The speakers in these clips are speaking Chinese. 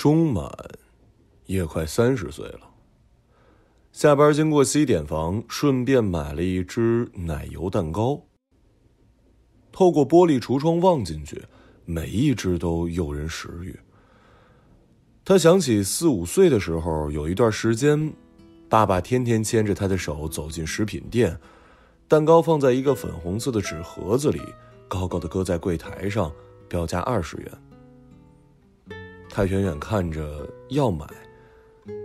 钟满也快三十岁了。下班经过西点房，顺便买了一只奶油蛋糕。透过玻璃橱窗望进去，每一只都诱人食欲。他想起四五岁的时候，有一段时间，爸爸天天牵着他的手走进食品店，蛋糕放在一个粉红色的纸盒子里，高高的搁在柜台上，标价二十元。他远远看着要买，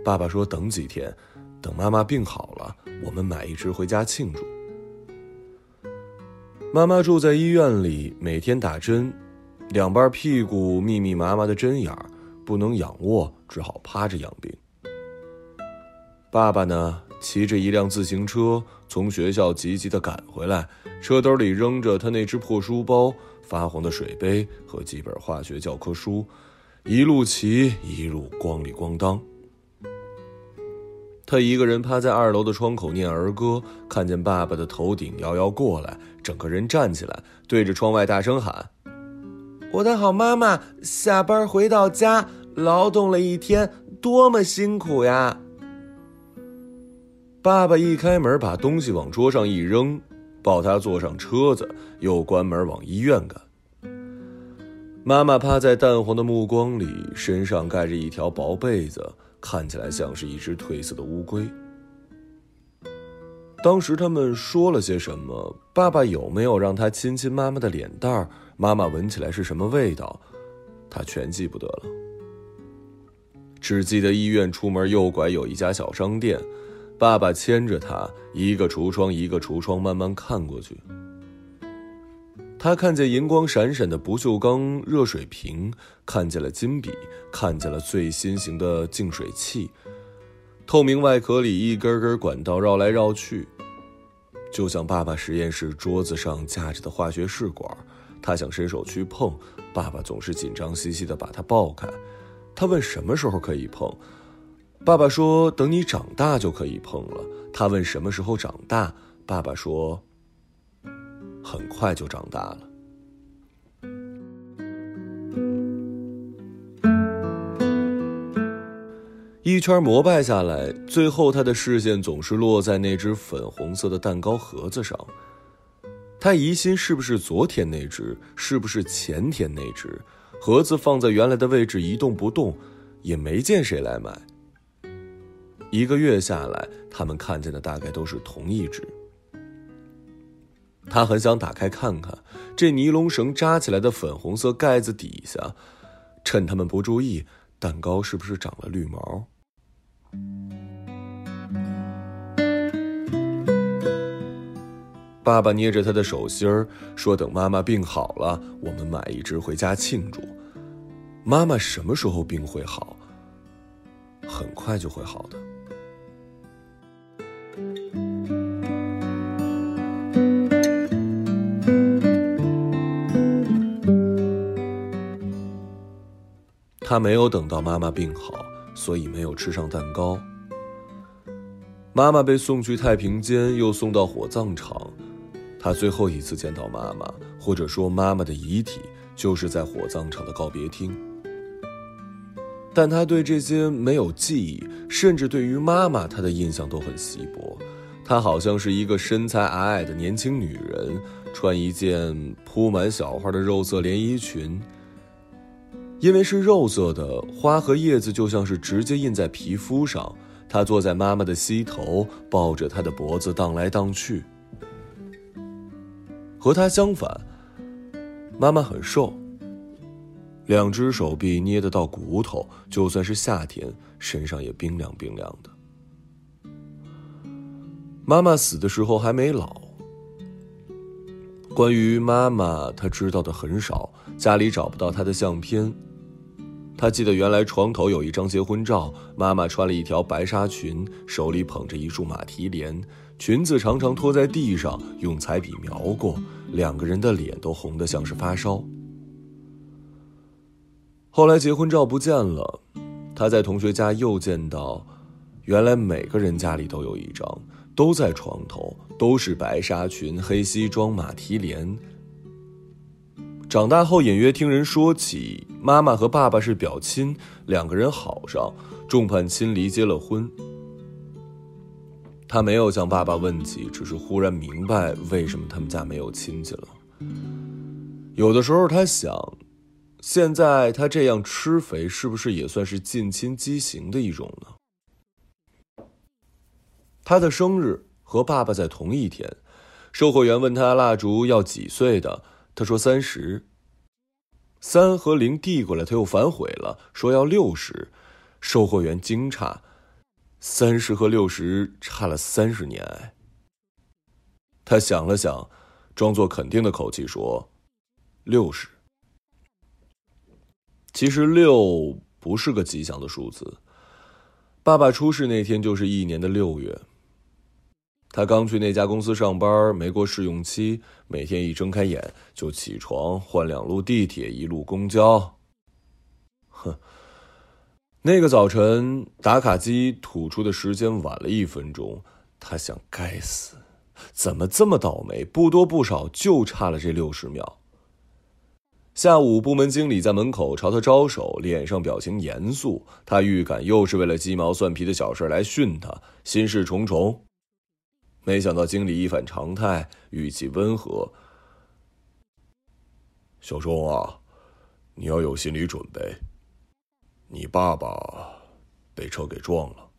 爸爸说等几天。等妈妈病好了，我们买一只回家庆祝。妈妈住在医院里，每天打针，两半屁股密密麻麻的针眼儿，不能仰卧，只好趴着养病。爸爸呢，骑着一辆自行车从学校急急的赶回来，车兜里扔着他那只破书包、发黄的水杯和几本化学教科书，一路骑一路咣里咣当。他一个人趴在二楼的窗口念儿歌，看见爸爸的头顶摇摇过来，整个人站起来，对着窗外大声喊：“我的好妈妈，下班回到家，劳动了一天，多么辛苦呀！”爸爸一开门，把东西往桌上一扔，抱他坐上车子，又关门往医院赶。妈妈趴在淡黄的目光里，身上盖着一条薄被子。看起来像是一只褪色的乌龟。当时他们说了些什么？爸爸有没有让他亲亲妈妈的脸蛋儿？妈妈闻起来是什么味道？他全记不得了，只记得医院出门右拐有一家小商店，爸爸牵着他，一个橱窗一个橱窗慢慢看过去。他看见银光闪闪的不锈钢热水瓶，看见了金笔，看见了最新型的净水器，透明外壳里一根根管道绕来绕去，就像爸爸实验室桌子上架着的化学试管。他想伸手去碰，爸爸总是紧张兮兮地把它抱开。他问什么时候可以碰，爸爸说等你长大就可以碰了。他问什么时候长大，爸爸说。很快就长大了。一圈膜拜下来，最后他的视线总是落在那只粉红色的蛋糕盒子上。他疑心是不是昨天那只，是不是前天那只？盒子放在原来的位置一动不动，也没见谁来买。一个月下来，他们看见的大概都是同一只。他很想打开看看，这尼龙绳扎起来的粉红色盖子底下，趁他们不注意，蛋糕是不是长了绿毛？爸爸捏着他的手心儿，说：“等妈妈病好了，我们买一只回家庆祝。”妈妈什么时候病会好？很快就会好的。他没有等到妈妈病好，所以没有吃上蛋糕。妈妈被送去太平间，又送到火葬场。他最后一次见到妈妈，或者说妈妈的遗体，就是在火葬场的告别厅。但他对这些没有记忆，甚至对于妈妈，他的印象都很稀薄。她好像是一个身材矮矮的年轻女人，穿一件铺满小花的肉色连衣裙。因为是肉色的花和叶子，就像是直接印在皮肤上。他坐在妈妈的膝头，抱着她的脖子荡来荡去。和他相反，妈妈很瘦，两只手臂捏得到骨头，就算是夏天，身上也冰凉冰凉的。妈妈死的时候还没老。关于妈妈，他知道的很少，家里找不到她的相片。他记得原来床头有一张结婚照，妈妈穿了一条白纱裙，手里捧着一束马蹄莲，裙子常常拖在地上，用彩笔描过，两个人的脸都红得像是发烧。后来结婚照不见了，他在同学家又见到，原来每个人家里都有一张，都在床头，都是白纱裙、黑西装、马蹄莲。长大后隐约听人说起，妈妈和爸爸是表亲，两个人好上，众叛亲离，结了婚。他没有向爸爸问起，只是忽然明白为什么他们家没有亲戚了。有的时候他想，现在他这样吃肥，是不是也算是近亲畸形的一种呢？他的生日和爸爸在同一天，售货员问他蜡烛要几岁的，他说三十。三和零递过来，他又反悔了，说要六十。售货员惊诧：三十和六十差了三十年哎。他想了想，装作肯定的口气说。六十，其实六不是个吉祥的数字。爸爸出事那天就是一年的六月。他刚去那家公司上班，没过试用期，每天一睁开眼就起床，换两路地铁，一路公交。哼，那个早晨打卡机吐出的时间晚了一分钟，他想：该死，怎么这么倒霉？不多不少，就差了这六十秒。下午，部门经理在门口朝他招手，脸上表情严肃。他预感又是为了鸡毛蒜皮的小事来训他，心事重重。没想到经理一反常态，语气温和：“小钟啊，你要有心理准备，你爸爸被车给撞了。”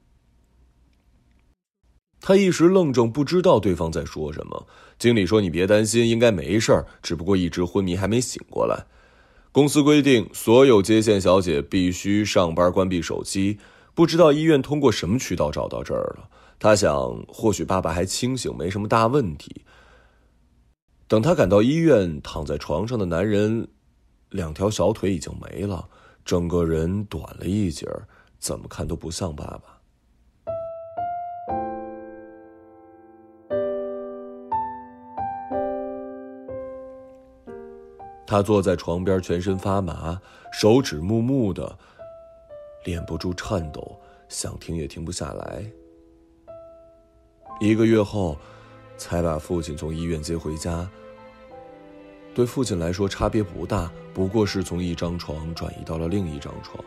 他一时愣怔，不知道对方在说什么。经理说：“你别担心，应该没事儿，只不过一直昏迷，还没醒过来。公司规定，所有接线小姐必须上班关闭手机。不知道医院通过什么渠道找到这儿了。他想，或许爸爸还清醒，没什么大问题。等他赶到医院，躺在床上的男人，两条小腿已经没了，整个人短了一截，怎么看都不像爸爸。”他坐在床边，全身发麻，手指木木的，敛不住颤抖，想停也停不下来。一个月后，才把父亲从医院接回家。对父亲来说，差别不大，不过是从一张床转移到了另一张床。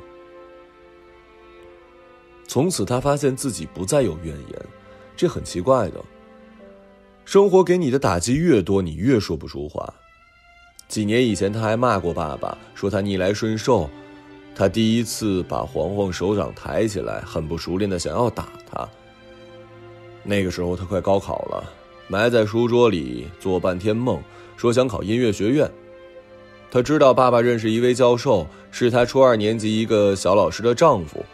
从此，他发现自己不再有怨言，这很奇怪的。生活给你的打击越多，你越说不出话。几年以前，他还骂过爸爸，说他逆来顺受。他第一次把黄黄手掌抬起来，很不熟练的想要打。那个时候他快高考了，埋在书桌里做半天梦，说想考音乐学院。他知道爸爸认识一位教授，是他初二年级一个小老师的丈夫。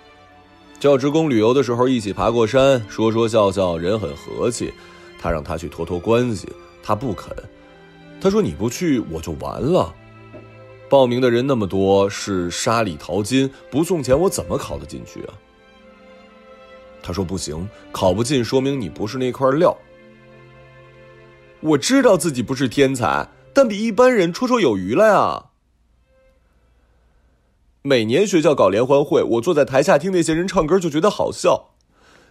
教职工旅游的时候一起爬过山，说说笑笑，人很和气。他让他去托托关系，他不肯。他说：“你不去，我就完了。报名的人那么多，是沙里淘金，不送钱我怎么考得进去啊？”他说：“不行，考不进说明你不是那块料。我知道自己不是天才，但比一般人绰绰有余了呀。每年学校搞联欢会，我坐在台下听那些人唱歌就觉得好笑。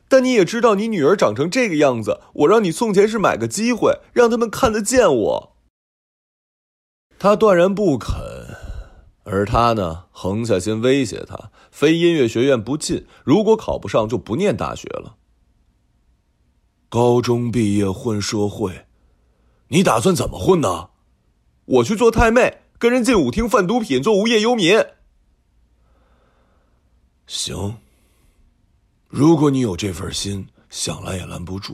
但你也知道，你女儿长成这个样子，我让你送钱是买个机会，让他们看得见我。”他断然不肯，而他呢，横下心威胁他，非音乐学院不进，如果考不上就不念大学了。高中毕业混社会，你打算怎么混呢？我去做太妹，跟人进舞厅贩毒品，做无业游民。行，如果你有这份心，想拦也拦不住，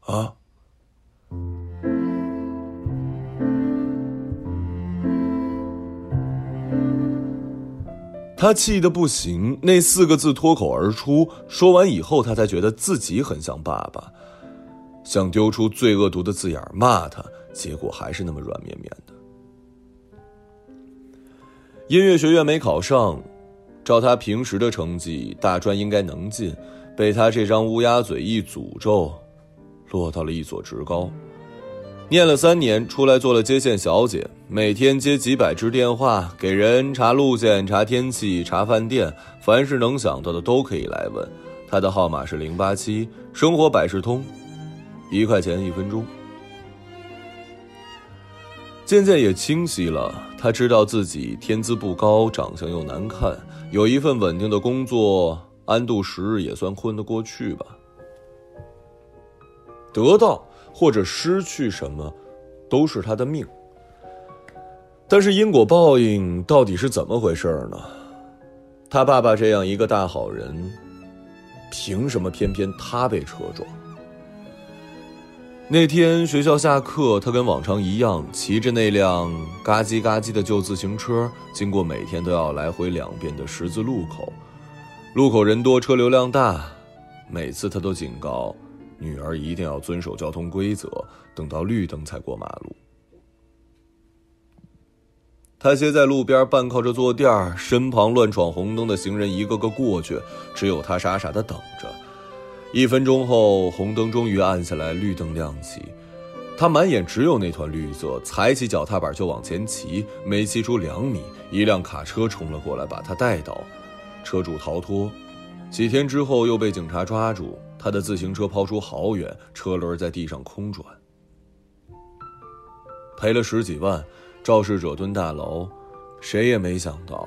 啊。他气得不行，那四个字脱口而出。说完以后，他才觉得自己很像爸爸，想丢出最恶毒的字眼骂他，结果还是那么软绵绵的。音乐学院没考上，照他平时的成绩，大专应该能进，被他这张乌鸦嘴一诅咒，落到了一所职高。念了三年，出来做了接线小姐，每天接几百只电话，给人查路线、查天气、查饭店，凡是能想到的都可以来问。她的号码是零八七，生活百事通，一块钱一分钟。渐渐也清晰了，他知道自己天资不高，长相又难看，有一份稳定的工作，安度时日也算混得过去吧。得到或者失去什么，都是他的命。但是因果报应到底是怎么回事呢？他爸爸这样一个大好人，凭什么偏偏他被车撞？那天学校下课，他跟往常一样骑着那辆嘎叽嘎叽的旧自行车，经过每天都要来回两遍的十字路口。路口人多，车流量大，每次他都警告女儿一定要遵守交通规则，等到绿灯才过马路。他歇在路边，半靠着坐垫儿，身旁乱闯红灯的行人一个个过去，只有他傻傻的等着。一分钟后，红灯终于暗下来，绿灯亮起。他满眼只有那团绿色，踩起脚踏板就往前骑。没骑出两米，一辆卡车冲了过来，把他带倒。车主逃脱，几天之后又被警察抓住。他的自行车抛出好远，车轮在地上空转。赔了十几万，肇事者蹲大牢。谁也没想到，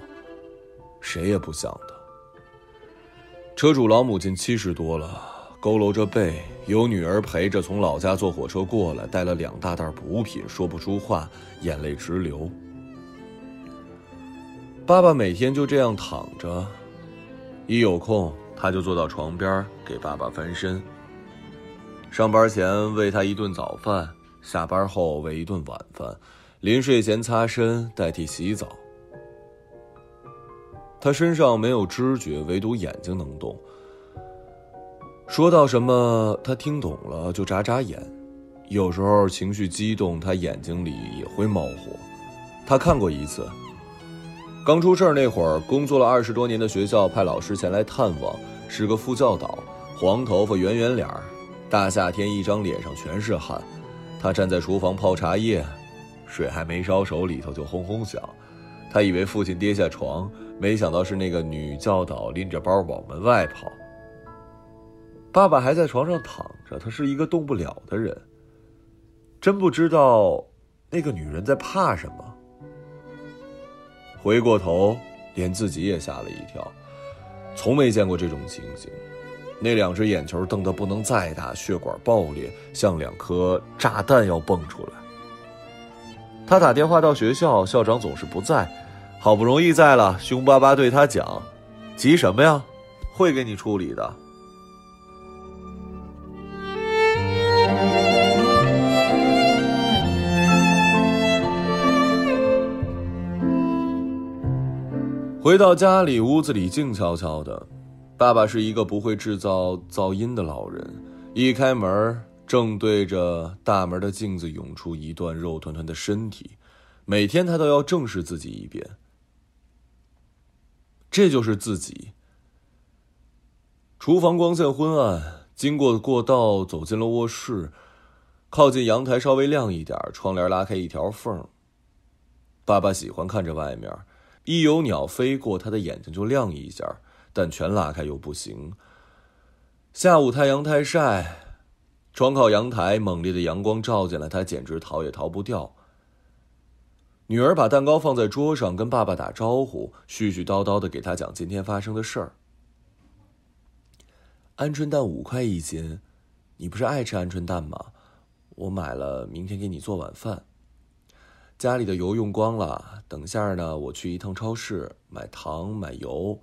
谁也不想的。车主老母亲七十多了。佝偻着背，有女儿陪着，从老家坐火车过来，带了两大袋补品，说不出话，眼泪直流。爸爸每天就这样躺着，一有空他就坐到床边给爸爸翻身。上班前喂他一顿早饭，下班后喂一顿晚饭，临睡前擦身代替洗澡。他身上没有知觉，唯独眼睛能动。说到什么，他听懂了就眨眨眼。有时候情绪激动，他眼睛里也会冒火。他看过一次，刚出事儿那会儿，工作了二十多年的学校派老师前来探望，是个副教导，黄头发，圆圆脸，大夏天一张脸上全是汗。他站在厨房泡茶叶，水还没烧熟，里头就轰轰响。他以为父亲跌下床，没想到是那个女教导拎着包往门外跑。爸爸还在床上躺着，他是一个动不了的人。真不知道那个女人在怕什么。回过头，连自己也吓了一跳，从没见过这种情形。那两只眼球瞪得不能再大，血管爆裂，像两颗炸弹要蹦出来。他打电话到学校，校长总是不在，好不容易在了，凶巴巴对他讲：“急什么呀？会给你处理的。”回到家里，屋子里静悄悄的。爸爸是一个不会制造噪音的老人。一开门，正对着大门的镜子涌出一段肉团团的身体。每天他都要正视自己一遍。这就是自己。厨房光线昏暗，经过过道，走进了卧室，靠近阳台稍微亮一点，窗帘拉开一条缝。爸爸喜欢看着外面。一有鸟飞过，他的眼睛就亮一下，但全拉开又不行。下午太阳太晒，窗靠阳台，猛烈的阳光照进来，他简直逃也逃不掉。女儿把蛋糕放在桌上，跟爸爸打招呼，絮絮叨叨的给他讲今天发生的事儿。鹌鹑蛋五块一斤，你不是爱吃鹌鹑蛋吗？我买了，明天给你做晚饭。家里的油用光了，等下呢，我去一趟超市买糖买油，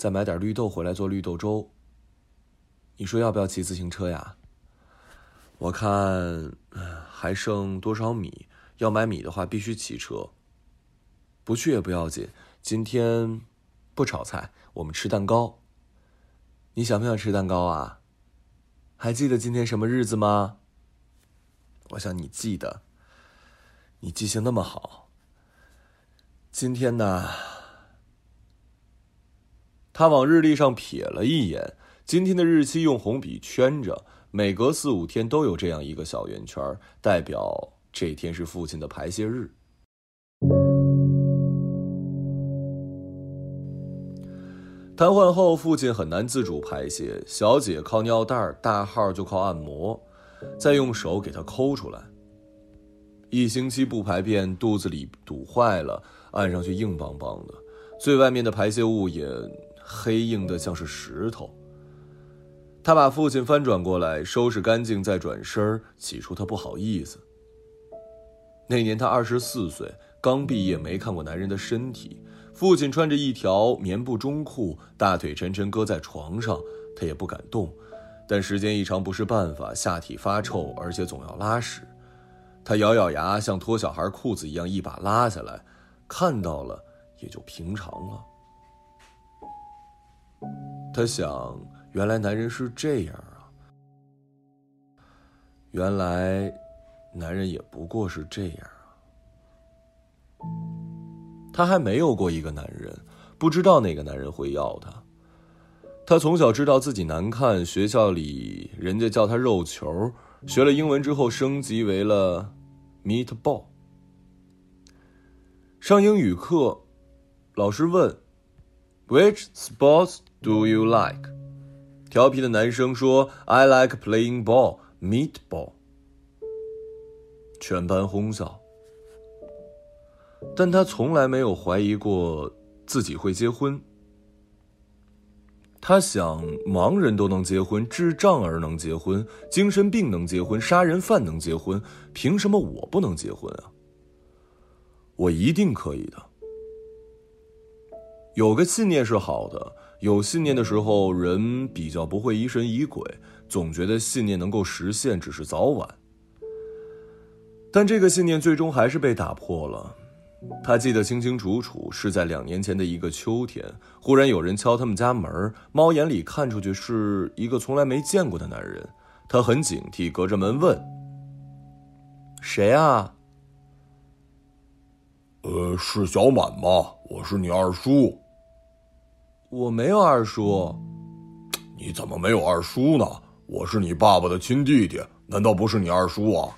再买点绿豆回来做绿豆粥。你说要不要骑自行车呀？我看还剩多少米？要买米的话必须骑车。不去也不要紧，今天不炒菜，我们吃蛋糕。你想不想吃蛋糕啊？还记得今天什么日子吗？我想你记得。你记性那么好。今天呢？他往日历上瞥了一眼，今天的日期用红笔圈着，每隔四五天都有这样一个小圆圈，代表这天是父亲的排泄日。瘫痪后，父亲很难自主排泄，小姐靠尿袋，大号就靠按摩，再用手给他抠出来。一星期不排便，肚子里堵坏了，按上去硬邦邦的，最外面的排泄物也黑硬的像是石头。他把父亲翻转过来，收拾干净，再转身。起初他不好意思。那年他二十四岁，刚毕业，没看过男人的身体。父亲穿着一条棉布中裤，大腿沉沉搁在床上，他也不敢动。但时间一长不是办法，下体发臭，而且总要拉屎。他咬咬牙，像脱小孩裤子一样一把拉下来，看到了也就平常了。他想。原来男人是这样啊！原来，男人也不过是这样啊！他还没有过一个男人，不知道哪个男人会要他。他从小知道自己难看，学校里人家叫他肉球。学了英文之后，升级为了 meatball。上英语课，老师问：“Which sports do you like？” 调皮的男生说：“I like playing ball, meatball。”全班哄笑。但他从来没有怀疑过自己会结婚。他想，盲人都能结婚，智障儿能结婚，精神病能结婚，杀人犯能结婚，凭什么我不能结婚啊？我一定可以的。有个信念是好的。有信念的时候，人比较不会疑神疑鬼，总觉得信念能够实现，只是早晚。但这个信念最终还是被打破了。他记得清清楚楚，是在两年前的一个秋天，忽然有人敲他们家门，猫眼里看出去是一个从来没见过的男人。他很警惕，隔着门问：“谁啊？”“呃，是小满吗？我是你二叔。”我没有二叔，你怎么没有二叔呢？我是你爸爸的亲弟弟，难道不是你二叔啊？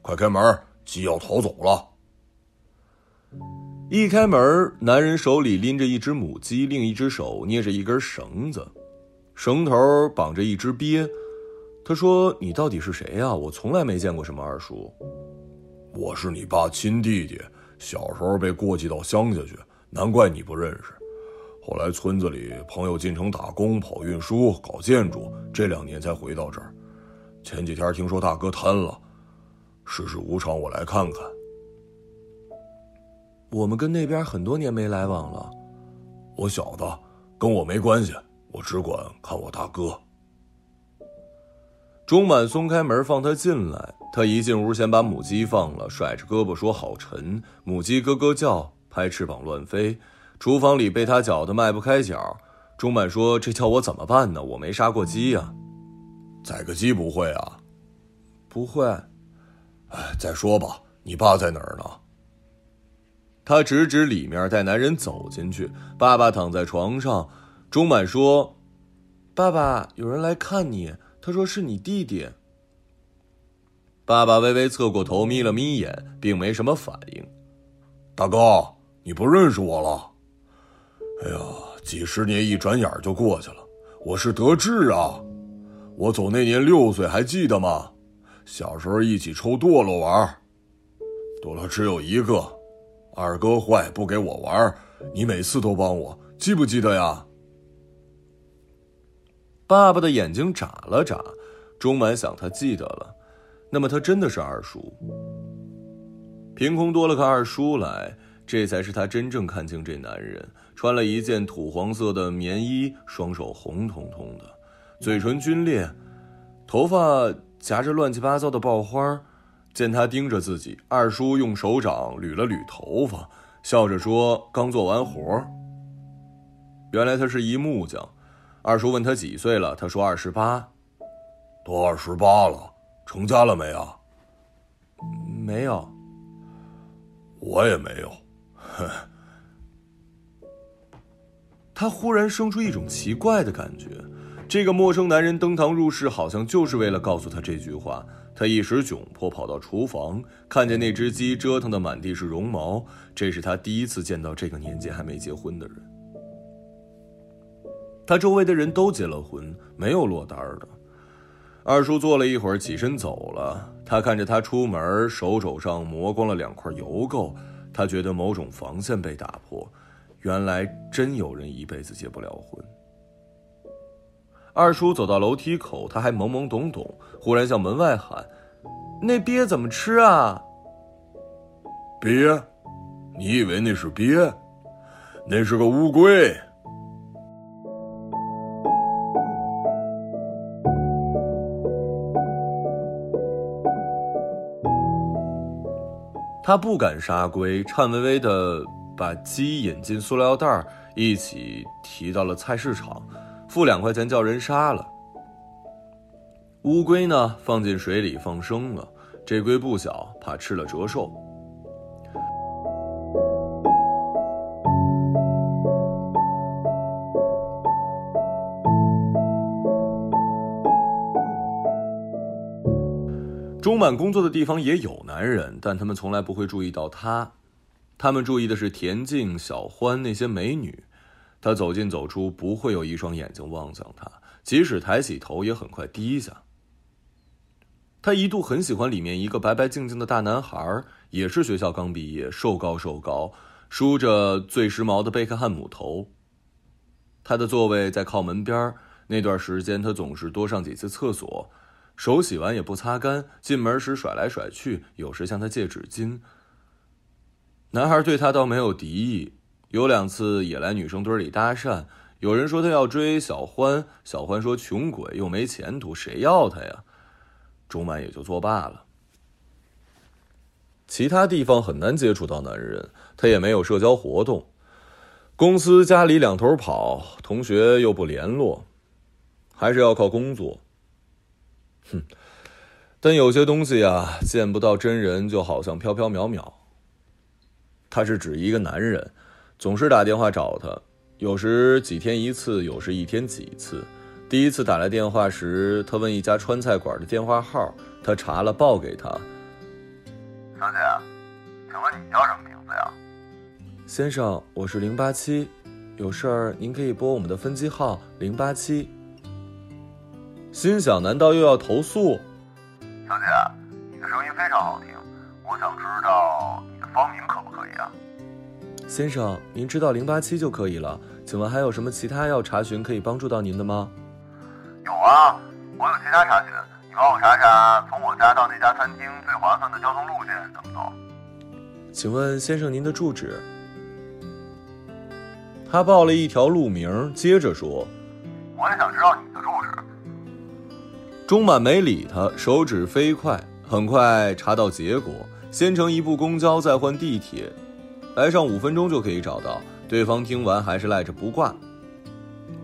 快开门，鸡要逃走了。一开门，男人手里拎着一只母鸡，另一只手捏着一根绳子，绳头绑着一只鳖。他说：“你到底是谁呀？我从来没见过什么二叔。”我是你爸亲弟弟，小时候被过继到乡下去，难怪你不认识。后来村子里朋友进城打工，跑运输，搞建筑，这两年才回到这儿。前几天听说大哥瘫了，世事无常，我来看看。我们跟那边很多年没来往了，我晓得，跟我没关系，我只管看我大哥。钟满松开门放他进来，他一进屋先把母鸡放了，甩着胳膊说：“好沉。”母鸡咯咯叫，拍翅膀乱飞。厨房里被他搅得迈不开脚，钟满说：“这叫我怎么办呢？我没杀过鸡呀。”“宰个鸡不会啊？”“不会。”“哎，再说吧，你爸在哪儿呢？”他指指里面，带男人走进去。爸爸躺在床上。钟满说：“爸爸，有人来看你，他说是你弟弟。”爸爸微微侧过头，眯了眯眼，并没什么反应。“大哥，你不认识我了？”哎呀，几十年一转眼就过去了。我是德志啊，我走那年六岁，还记得吗？小时候一起抽堕落玩，堕落只有一个，二哥坏不给我玩，你每次都帮我，记不记得呀？爸爸的眼睛眨了眨，钟满想他记得了，那么他真的是二叔。凭空多了个二叔来。这才是他真正看清这男人，穿了一件土黄色的棉衣，双手红彤彤的，嘴唇皲裂，头发夹着乱七八糟的爆花。见他盯着自己，二叔用手掌捋了捋头发，笑着说：“刚做完活。”原来他是一木匠。二叔问他几岁了，他说：“二十八。”都二十八了，成家了没啊？没有。我也没有。他忽然生出一种奇怪的感觉，这个陌生男人登堂入室，好像就是为了告诉他这句话。他一时窘迫，跑到厨房，看见那只鸡折腾的满地是绒毛。这是他第一次见到这个年纪还没结婚的人。他周围的人都结了婚，没有落单的。二叔坐了一会儿，起身走了。他看着他出门，手肘上磨光了两块油垢，他觉得某种防线被打破。原来真有人一辈子结不了婚。二叔走到楼梯口，他还懵懵懂懂，忽然向门外喊：“那鳖怎么吃啊？”鳖？你以为那是鳖？那是个乌龟。他不敢杀龟，颤巍巍的把鸡引进塑料袋，一起提到了菜市场，付两块钱叫人杀了。乌龟呢，放进水里放生了。这龟不小，怕吃了折寿。钟满工作的地方也有男人，但他们从来不会注意到他。他们注意的是田径、小欢那些美女。他走进走出，不会有一双眼睛望向他，即使抬起头，也很快低下。他一度很喜欢里面一个白白净净的大男孩，也是学校刚毕业，瘦高瘦高，梳着最时髦的贝克汉姆头。他的座位在靠门边那段时间，他总是多上几次厕所。手洗完也不擦干，进门时甩来甩去，有时向他借纸巾。男孩对他倒没有敌意，有两次也来女生堆里搭讪。有人说他要追小欢，小欢说穷鬼又没前途，谁要他呀？钟满也就作罢了。其他地方很难接触到男人，他也没有社交活动，公司家里两头跑，同学又不联络，还是要靠工作。哼，但有些东西呀，见不到真人，就好像飘飘渺渺。他是指一个男人，总是打电话找他，有时几天一次，有时一天几次。第一次打来电话时，他问一家川菜馆的电话号，他查了报给他。小姐，请问你叫什么名字呀？先生，我是零八七，有事儿您可以拨我们的分机号零八七。心想：难道又要投诉？先生，您知道零八七就可以了。请问还有什么其他要查询可以帮助到您的吗？有啊，我有其他查询，你帮我查查从我家到那家餐厅最划算的交通路线怎么走？请问先生您的住址？他报了一条路名，接着说：“我也想知道你的住址。”钟满没理他，手指飞快，很快查到结果。先乘一部公交，再换地铁，来上五分钟就可以找到。对方听完还是赖着不挂。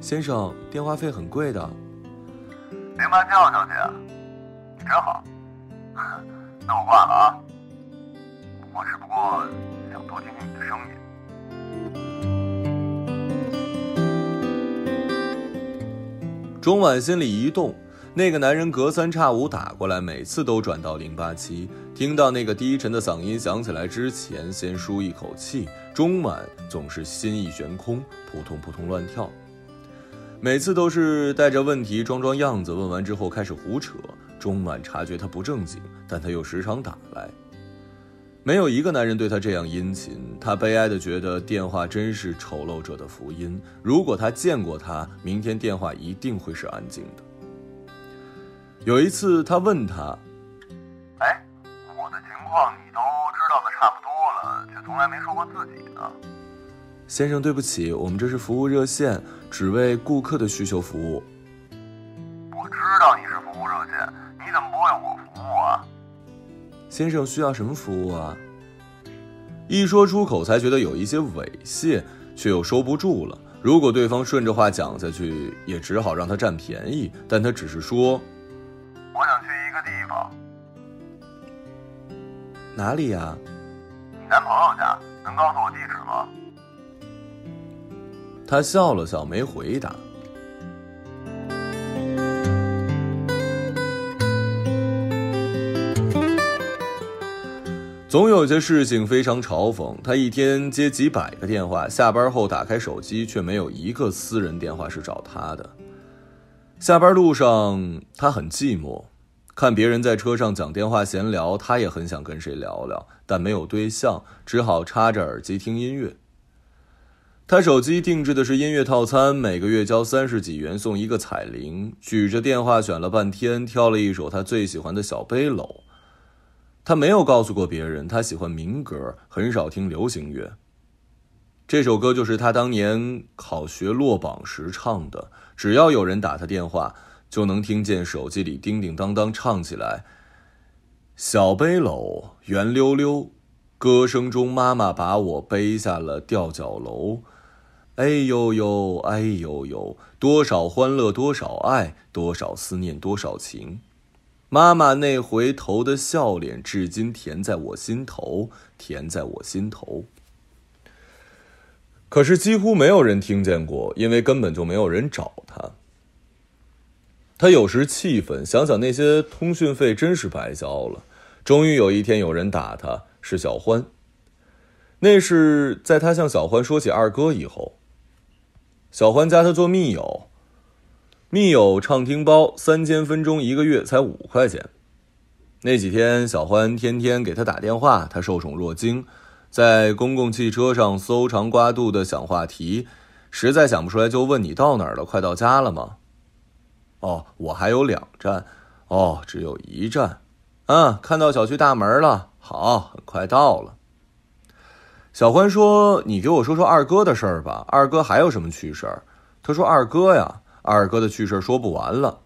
先生，电话费很贵的。零八七号小姐，你真好。那我挂了啊。我只不过想多听听你的声音。钟晚心里一动。那个男人隔三差五打过来，每次都转到零八七。听到那个低沉的嗓音响起来之前，先舒一口气。钟满总是心意悬空，扑通扑通乱跳。每次都是带着问题装装样子，问完之后开始胡扯。钟满察觉他不正经，但他又时常打来。没有一个男人对他这样殷勤。他悲哀地觉得电话真是丑陋者的福音。如果他见过他，明天电话一定会是安静的。有一次，他问他：“哎，我的情况你都知道的差不多了，却从来没说过自己呢。”先生，对不起，我们这是服务热线，只为顾客的需求服务。我知道你是服务热线，你怎么不为我服务啊？先生需要什么服务啊？一说出口，才觉得有一些猥亵，却又收不住了。如果对方顺着话讲下去，也只好让他占便宜。但他只是说。地方，哪里呀？你男朋友家，能告诉我地址吗？他笑了笑，没回答。总有些事情非常嘲讽。他一天接几百个电话，下班后打开手机，却没有一个私人电话是找他的。下班路上，他很寂寞，看别人在车上讲电话闲聊，他也很想跟谁聊聊，但没有对象，只好插着耳机听音乐。他手机定制的是音乐套餐，每个月交三十几元送一个彩铃。举着电话选了半天，挑了一首他最喜欢的小背篓。他没有告诉过别人，他喜欢民歌，很少听流行乐。这首歌就是他当年考学落榜时唱的。只要有人打他电话，就能听见手机里叮叮当当唱起来。小背篓圆溜溜，歌声中妈妈把我背下了吊脚楼。哎呦呦，哎呦呦，多少欢乐，多少爱，多少思念，多少情。妈妈那回头的笑脸，至今甜在我心头，甜在我心头。可是几乎没有人听见过，因为根本就没有人找他。他有时气愤，想想那些通讯费真是白交了。终于有一天，有人打他，是小欢。那是在他向小欢说起二哥以后。小欢加他做密友，密友畅听包三千分钟一个月才五块钱。那几天，小欢天天给他打电话，他受宠若惊，在公共汽车上搜肠刮肚的想话题，实在想不出来就问你到哪儿了，快到家了吗？哦，我还有两站，哦，只有一站，嗯，看到小区大门了，好，很快到了。小欢说：“你给我说说二哥的事儿吧。二哥还有什么趣事儿？”他说：“二哥呀，二哥的趣事说不完了。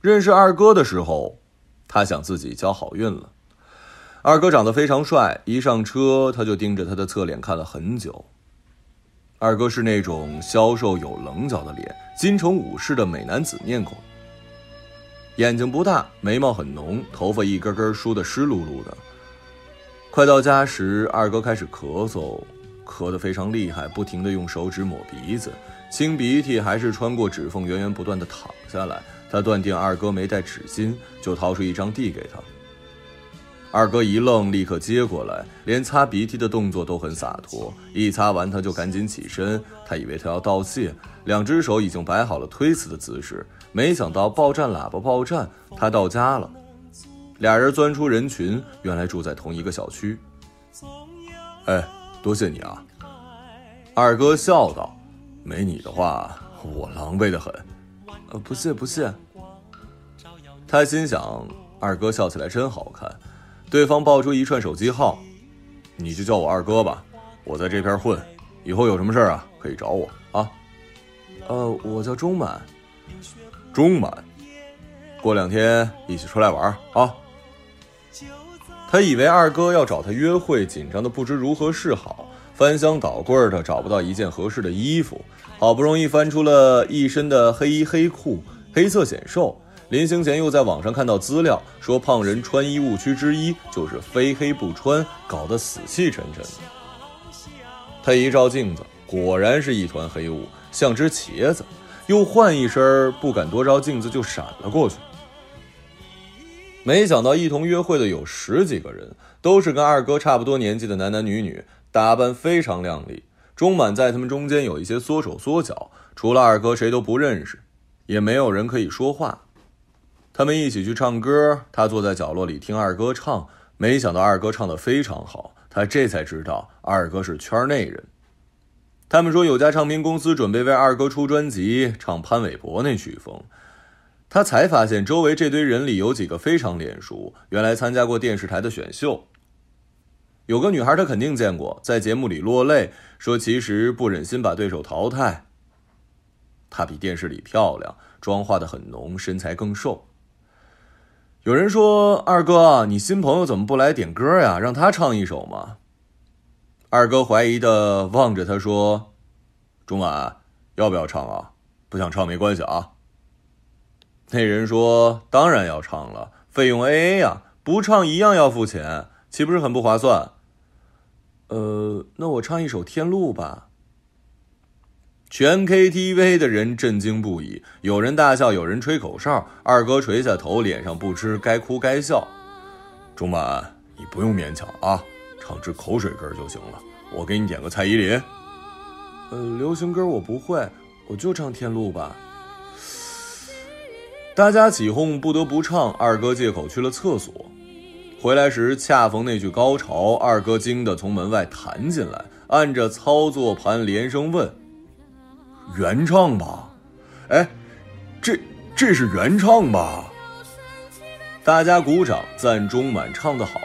认识二哥的时候，他想自己交好运了。二哥长得非常帅，一上车他就盯着他的侧脸看了很久。二哥是那种消瘦有棱角的脸，金城武式的美男子面孔，眼睛不大，眉毛很浓，头发一根根梳得湿漉漉的。”快到家时，二哥开始咳嗽，咳得非常厉害，不停地用手指抹鼻子，清鼻涕还是穿过指缝源源不断地淌下来。他断定二哥没带纸巾，就掏出一张递给他。二哥一愣，立刻接过来，连擦鼻涕的动作都很洒脱。一擦完，他就赶紧起身。他以为他要道谢，两只手已经摆好了推辞的姿势，没想到报站喇叭报站，他到家了。俩人钻出人群，原来住在同一个小区。哎，多谢你啊！二哥笑道：“没你的话，我狼狈的很。”呃，不谢不谢。他心想，二哥笑起来真好看。对方报出一串手机号：“你就叫我二哥吧，我在这片混，以后有什么事啊，可以找我啊。”呃，我叫钟满。钟满，过两天一起出来玩啊。他以为二哥要找他约会，紧张的不知如何是好，翻箱倒柜的找不到一件合适的衣服，好不容易翻出了一身的黑衣黑裤，黑色显瘦。临行前又在网上看到资料，说胖人穿衣误区之一就是非黑不穿，搞得死气沉沉的。他一照镜子，果然是一团黑雾，像只茄子。又换一身，不敢多照镜子就闪了过去。没想到一同约会的有十几个人，都是跟二哥差不多年纪的男男女女，打扮非常靓丽。钟满在他们中间有一些缩手缩脚，除了二哥谁都不认识，也没有人可以说话。他们一起去唱歌，他坐在角落里听二哥唱，没想到二哥唱得非常好，他这才知道二哥是圈内人。他们说有家唱片公司准备为二哥出专辑，唱潘玮柏那曲风。他才发现，周围这堆人里有几个非常脸熟，原来参加过电视台的选秀。有个女孩，他肯定见过，在节目里落泪，说其实不忍心把对手淘汰。她比电视里漂亮，妆化的很浓，身材更瘦。有人说：“二哥，你新朋友怎么不来点歌呀？让他唱一首嘛。”二哥怀疑的望着他说：“钟晚，要不要唱啊？不想唱没关系啊。”那人说：“当然要唱了，费用 A A 呀，不唱一样要付钱，岂不是很不划算？”呃，那我唱一首《天路》吧。全 K T V 的人震惊不已，有人大笑，有人吹口哨。二哥垂下头，脸上不知该哭该笑。钟满，你不用勉强啊，唱支口水歌就行了。我给你点个蔡依林。呃，流行歌我不会，我就唱《天路》吧。大家起哄，不得不唱。二哥借口去了厕所，回来时恰逢那句高潮，二哥惊得从门外弹进来，按着操作盘连声问：“原唱吧？哎，这这是原唱吧？”大家鼓掌赞钟满唱得好。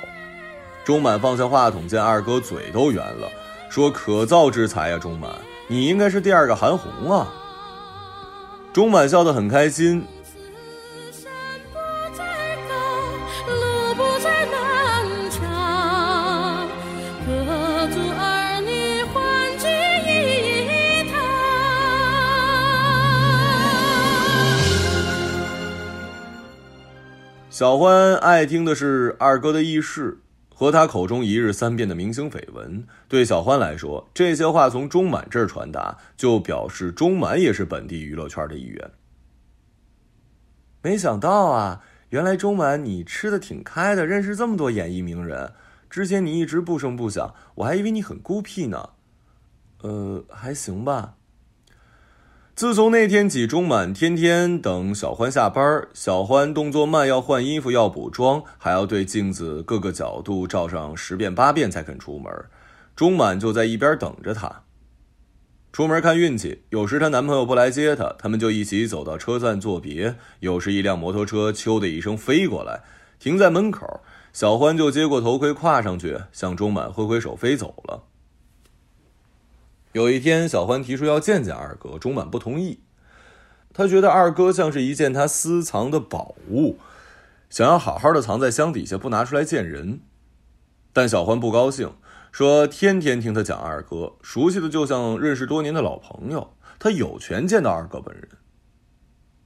钟满放下话筒，见二哥嘴都圆了，说：“可造之才呀，钟满，你应该是第二个韩红啊。”钟满笑得很开心。小欢爱听的是二哥的轶事和他口中一日三变的明星绯闻。对小欢来说，这些话从钟满这儿传达，就表示钟满也是本地娱乐圈的一员。没想到啊，原来钟满你吃的挺开的，认识这么多演艺名人。之前你一直不声不响，我还以为你很孤僻呢。呃，还行吧。自从那天起，钟满天天等小欢下班。小欢动作慢，要换衣服，要补妆，还要对镜子各个角度照上十遍八遍才肯出门。钟满就在一边等着她。出门看运气，有时她男朋友不来接她，他们就一起走到车站作别；有时一辆摩托车“咻”的一声飞过来，停在门口，小欢就接过头盔，跨上去，向钟满挥挥手，飞走了。有一天，小欢提出要见见二哥，钟满不同意。他觉得二哥像是一件他私藏的宝物，想要好好的藏在箱底下，不拿出来见人。但小欢不高兴，说天天听他讲二哥，熟悉的就像认识多年的老朋友，他有权见到二哥本人。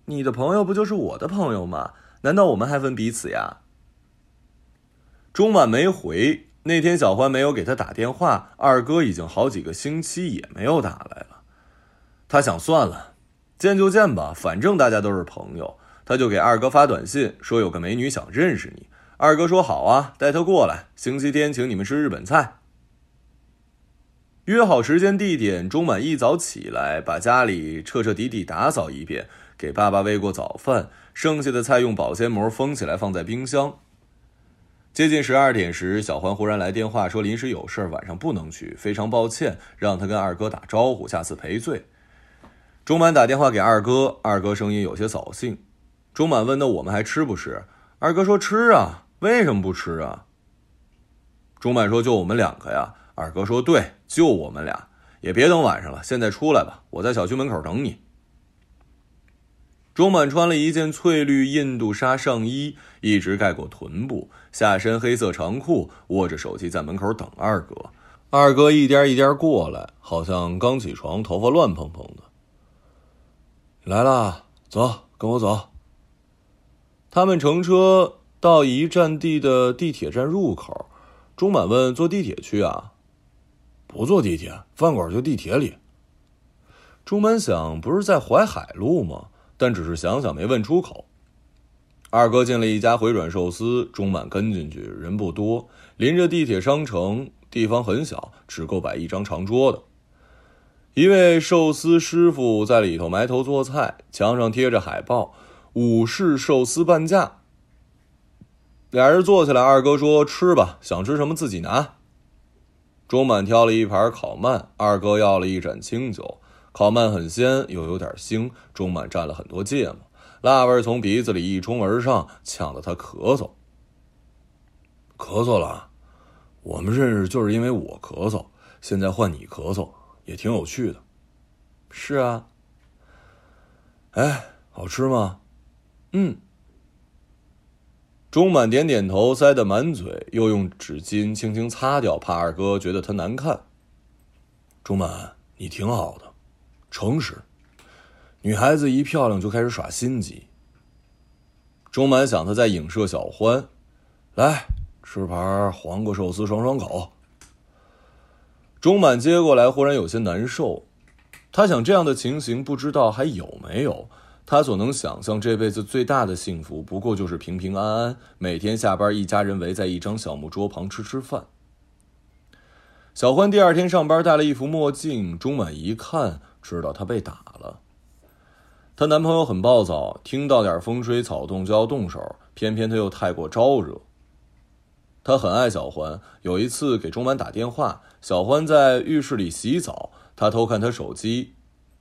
你的朋友不就是我的朋友吗？难道我们还分彼此呀？钟满没回。那天小欢没有给他打电话，二哥已经好几个星期也没有打来了。他想算了，见就见吧，反正大家都是朋友。他就给二哥发短信说有个美女想认识你。二哥说好啊，带她过来，星期天请你们吃日本菜。约好时间地点，钟满一早起来，把家里彻彻底底打扫一遍，给爸爸喂过早饭，剩下的菜用保鲜膜封起来放在冰箱。接近十二点时，小欢忽然来电话说临时有事，晚上不能去，非常抱歉，让他跟二哥打招呼，下次赔罪。钟满打电话给二哥，二哥声音有些扫兴。钟满问：“那我们还吃不吃？”二哥说：“吃啊，为什么不吃啊？”钟满说：“就我们两个呀。”二哥说：“对，就我们俩，也别等晚上了，现在出来吧，我在小区门口等你。”钟满穿了一件翠绿印度纱上衣，一直盖过臀部，下身黑色长裤，握着手机在门口等二哥。二哥一颠一颠过来，好像刚起床，头发乱蓬蓬的。来了，走，跟我走。他们乘车到一站地的地铁站入口，钟满问：“坐地铁去啊？”“不坐地铁，饭馆就地铁里。”钟满想：“不是在淮海路吗？”但只是想想，没问出口。二哥进了一家回转寿司，钟满跟进去，人不多，临着地铁商城，地方很小，只够摆一张长桌的。一位寿司师傅在里头埋头做菜，墙上贴着海报：“武士寿司半价。”俩人坐下来，二哥说：“吃吧，想吃什么自己拿。”钟满挑了一盘烤鳗，二哥要了一盏清酒。烤鳗很鲜，又有点腥。钟满蘸了很多芥末，辣味从鼻子里一冲而上，呛得他咳嗽。咳嗽了，我们认识就是因为我咳嗽，现在换你咳嗽，也挺有趣的。是啊。哎，好吃吗？嗯。钟满点点头，塞得满嘴，又用纸巾轻轻擦掉，怕二哥觉得他难看。钟满，你挺好的。诚实，女孩子一漂亮就开始耍心机。钟满想他在影射小欢，来吃盘黄瓜寿司爽爽口。钟满接过来，忽然有些难受。他想这样的情形不知道还有没有。他所能想象这辈子最大的幸福，不过就是平平安安，每天下班一家人围在一张小木桌旁吃吃饭。小欢第二天上班戴了一副墨镜，钟满一看。知道她被打了，她男朋友很暴躁，听到点风吹草动就要动手，偏偏他又太过招惹。他很爱小欢，有一次给钟满打电话，小欢在浴室里洗澡，他偷看他手机，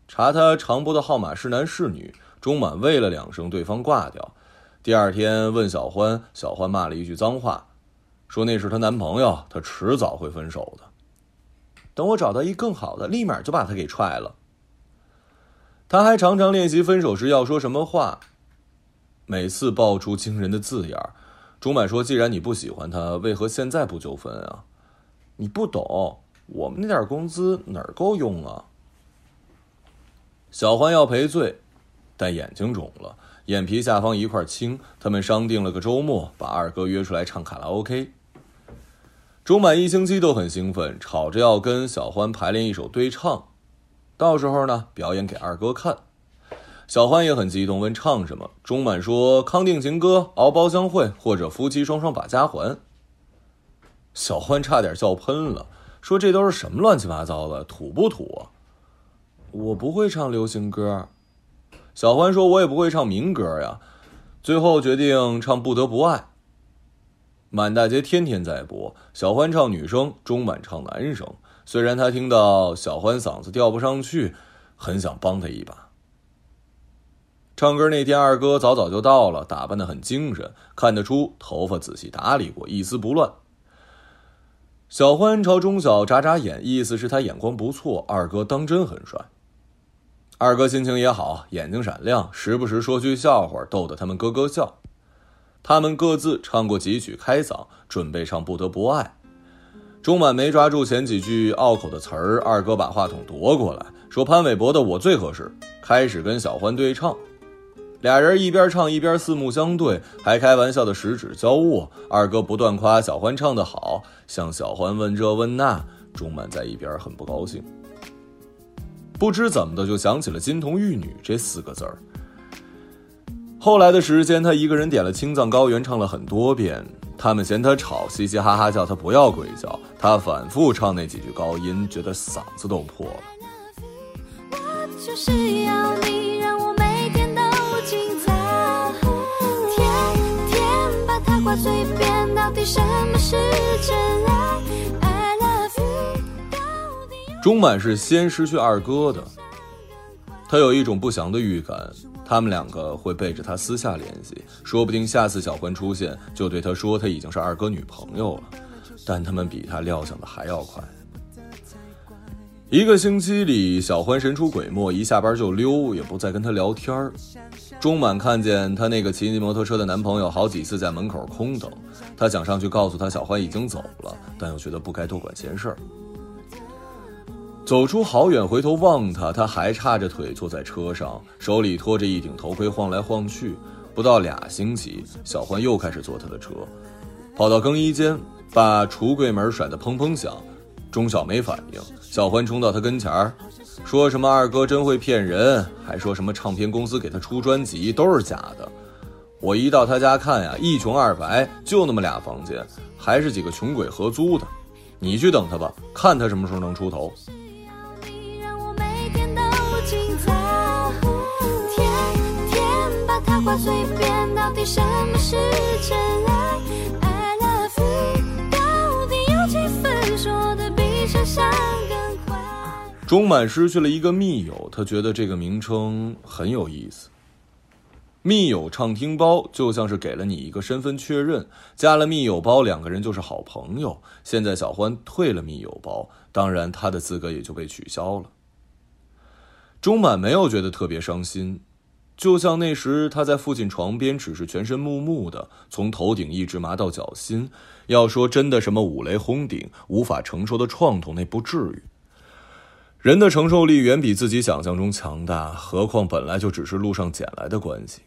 查他长拨的号码是男是女。钟满喂了两声，对方挂掉。第二天问小欢，小欢骂了一句脏话，说那是她男朋友，她迟早会分手的。等我找到一更好的，立马就把他给踹了。他还常常练习分手时要说什么话，每次爆出惊人的字眼儿钟满说：“既然你不喜欢他，为何现在不纠纷啊？你不懂，我们那点工资哪儿够用啊？”小欢要赔罪，但眼睛肿了，眼皮下方一块青。他们商定了个周末，把二哥约出来唱卡拉 OK。钟满一星期都很兴奋，吵着要跟小欢排练一首对唱，到时候呢表演给二哥看。小欢也很激动，问唱什么。钟满说：“康定情歌、敖包相会，或者夫妻双双把家还。”小欢差点笑喷了，说：“这都是什么乱七八糟的，土不土啊？”我不会唱流行歌。小欢说：“我也不会唱民歌呀。”最后决定唱《不得不爱》。满大街天天在播，小欢唱女生，钟满唱男生。虽然他听到小欢嗓子调不上去，很想帮他一把。唱歌那天，二哥早早就到了，打扮的很精神，看得出头发仔细打理过，一丝不乱。小欢朝钟晓眨眨眼，意思是他眼光不错，二哥当真很帅。二哥心情也好，眼睛闪亮，时不时说句笑话，逗得他们咯咯笑。他们各自唱过几曲开嗓，准备唱《不得不爱》。钟满没抓住前几句拗口的词儿，二哥把话筒夺过来，说：“潘玮柏的我最合适。”开始跟小欢对唱，俩人一边唱一边四目相对，还开玩笑的十指交握。二哥不断夸小欢唱得好，向小欢问这问那。钟满在一边很不高兴，不知怎么的就想起了“金童玉女”这四个字儿。后来的时间，他一个人点了《青藏高原》，唱了很多遍。他们嫌他吵，嘻嘻哈哈叫他不要鬼叫。他反复唱那几句高音，觉得嗓子都破了。钟满是先失去二哥的，他有一种不祥的预感。他们两个会背着他私下联系，说不定下次小欢出现，就对他说他已经是二哥女朋友了。但他们比他料想的还要快。一个星期里，小欢神出鬼没，一下班就溜，也不再跟他聊天儿。钟满看见他那个骑摩托车的男朋友好几次在门口空等，他想上去告诉他小欢已经走了，但又觉得不该多管闲事儿。走出好远，回头望他，他还叉着腿坐在车上，手里托着一顶头盔，晃来晃去。不到俩星期，小欢又开始坐他的车，跑到更衣间，把橱柜门甩得砰砰响。钟晓没反应，小欢冲到他跟前儿，说什么二哥真会骗人，还说什么唱片公司给他出专辑都是假的。我一到他家看呀，一穷二白，就那么俩房间，还是几个穷鬼合租的。你去等他吧，看他什么时候能出头。话随便，到底什么是真爱？I love you，到底有几分说的比想象更快钟满失去了一个密友，他觉得这个名称很有意思。密友畅听包就像是给了你一个身份确认，加了密友包，两个人就是好朋友。现在小欢退了密友包，当然他的资格也就被取消了。钟满没有觉得特别伤心。就像那时他在父亲床边，只是全身木木的，从头顶一直麻到脚心。要说真的，什么五雷轰顶、无法承受的创痛，那不至于。人的承受力远比自己想象中强大，何况本来就只是路上捡来的关系。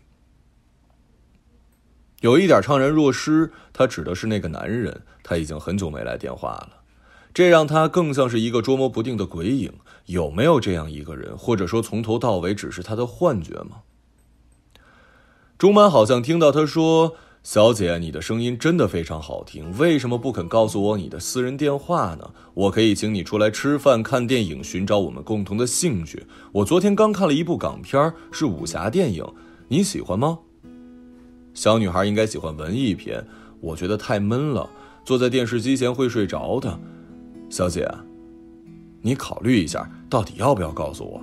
有一点怅然若失，他指的是那个男人，他已经很久没来电话了，这让他更像是一个捉摸不定的鬼影。有没有这样一个人，或者说从头到尾只是他的幻觉吗？钟满好像听到他说：“小姐，你的声音真的非常好听，为什么不肯告诉我你的私人电话呢？我可以请你出来吃饭、看电影，寻找我们共同的兴趣。我昨天刚看了一部港片，是武侠电影，你喜欢吗？小女孩应该喜欢文艺片，我觉得太闷了，坐在电视机前会睡着的。小姐，你考虑一下，到底要不要告诉我？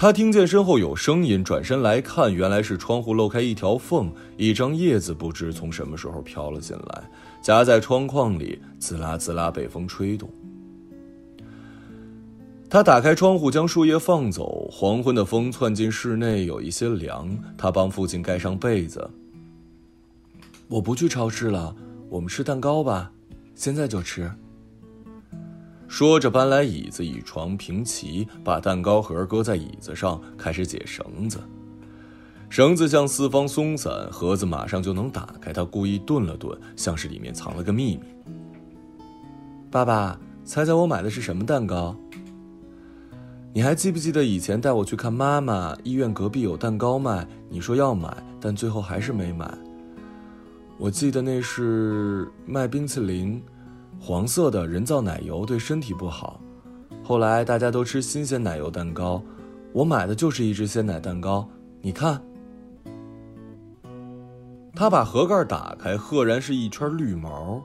他听见身后有声音，转身来看，原来是窗户漏开一条缝，一张叶子不知从什么时候飘了进来，夹在窗框里，滋啦滋啦被风吹动。他打开窗户，将树叶放走，黄昏的风窜进室内，有一些凉。他帮父亲盖上被子。我不去超市了，我们吃蛋糕吧，现在就吃。说着，搬来椅子，与床平齐，把蛋糕盒搁在椅子上，开始解绳子。绳子向四方松散，盒子马上就能打开。他故意顿了顿，像是里面藏了个秘密。爸爸，猜猜我买的是什么蛋糕？你还记不记得以前带我去看妈妈？医院隔壁有蛋糕卖，你说要买，但最后还是没买。我记得那是卖冰淇淋。黄色的人造奶油对身体不好，后来大家都吃新鲜奶油蛋糕，我买的就是一只鲜奶蛋糕。你看，他把盒盖打开，赫然是一圈绿毛。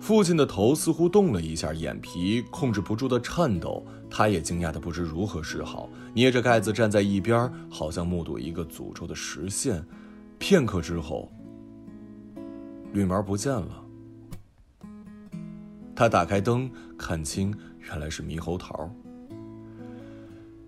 父亲的头似乎动了一下，眼皮控制不住的颤抖，他也惊讶的不知如何是好，捏着盖子站在一边，好像目睹一个诅咒的实现。片刻之后，绿毛不见了。他打开灯，看清，原来是猕猴桃。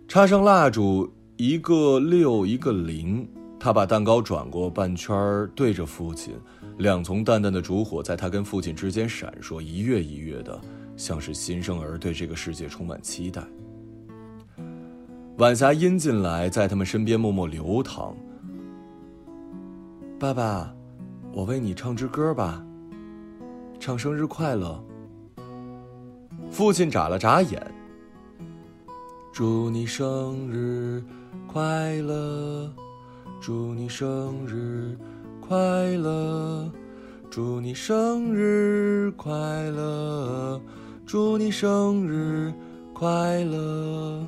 插上蜡烛，一个六，一个零。他把蛋糕转过半圈，对着父亲，两丛淡淡的烛火在他跟父亲之间闪烁，一跃一跃的，像是新生儿对这个世界充满期待。晚霞阴进来，在他们身边默默流淌。爸爸，我为你唱支歌吧，唱生日快乐。父亲眨了眨眼。祝你生日快乐，祝你生日快乐，祝你生日快乐，祝你生日快乐。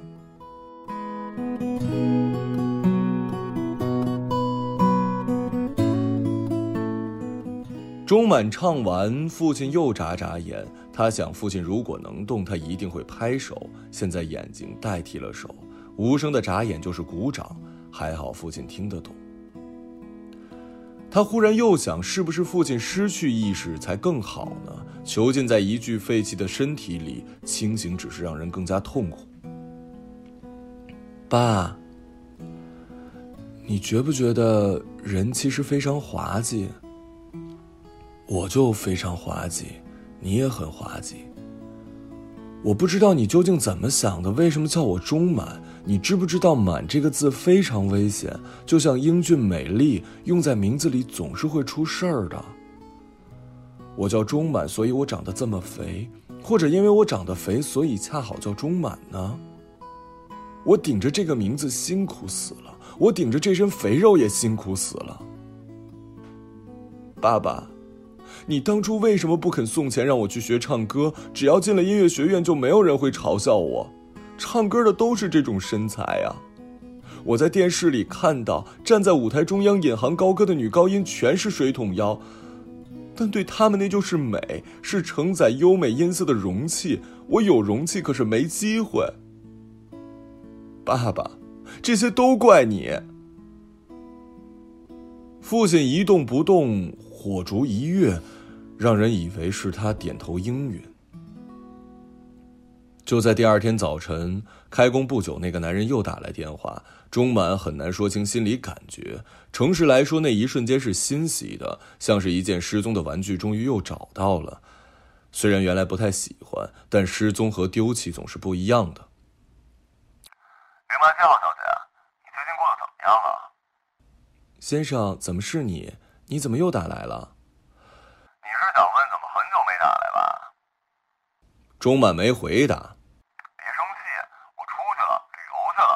钟满唱完，父亲又眨眨眼。他想，父亲如果能动，他一定会拍手。现在眼睛代替了手，无声的眨眼就是鼓掌。还好父亲听得懂。他忽然又想，是不是父亲失去意识才更好呢？囚禁在一具废弃的身体里，清醒只是让人更加痛苦。爸，你觉不觉得人其实非常滑稽？我就非常滑稽。你也很滑稽。我不知道你究竟怎么想的，为什么叫我中满？你知不知道“满”这个字非常危险，就像英俊美丽，用在名字里总是会出事儿的。我叫中满，所以我长得这么肥，或者因为我长得肥，所以恰好叫中满呢？我顶着这个名字辛苦死了，我顶着这身肥肉也辛苦死了。爸爸。你当初为什么不肯送钱让我去学唱歌？只要进了音乐学院，就没有人会嘲笑我。唱歌的都是这种身材啊！我在电视里看到站在舞台中央引吭高歌的女高音全是水桶腰，但对他们那就是美，是承载优美音色的容器。我有容器，可是没机会。爸爸，这些都怪你。父亲一动不动，火烛一跃。让人以为是他点头应允。就在第二天早晨开工不久，那个男人又打来电话。钟满很难说清心里感觉。诚实来说，那一瞬间是欣喜的，像是一件失踪的玩具终于又找到了。虽然原来不太喜欢，但失踪和丢弃总是不一样的。林曼俏小姐，你最近过得怎么样啊？先生，怎么是你？你怎么又打来了？钟满没回答。别生气，我出去了，旅游去了。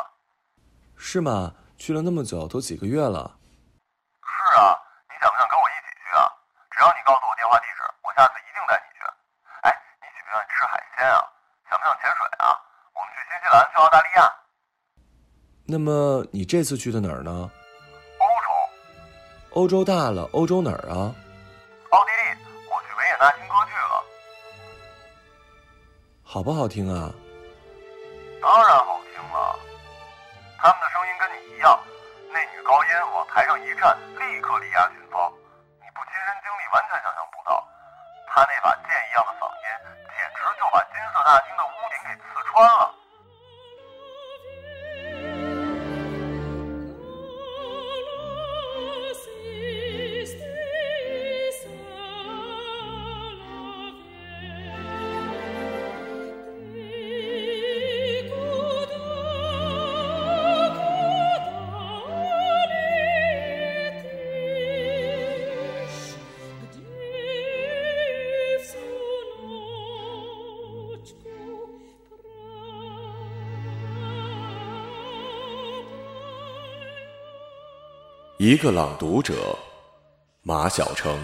是吗？去了那么久，都几个月了。是啊，你想不想跟我一起去啊？只要你告诉我电话地址，我下次一定带你去。哎，你喜不喜欢吃海鲜啊？想不想潜水啊？我们去新西兰，去澳大利亚。那么你这次去的哪儿呢？欧洲，欧洲大了，欧洲哪儿啊？好不好听啊？当然好听了，他们的声音跟你一样，那女高音往台上一站，一个朗读者，马晓成。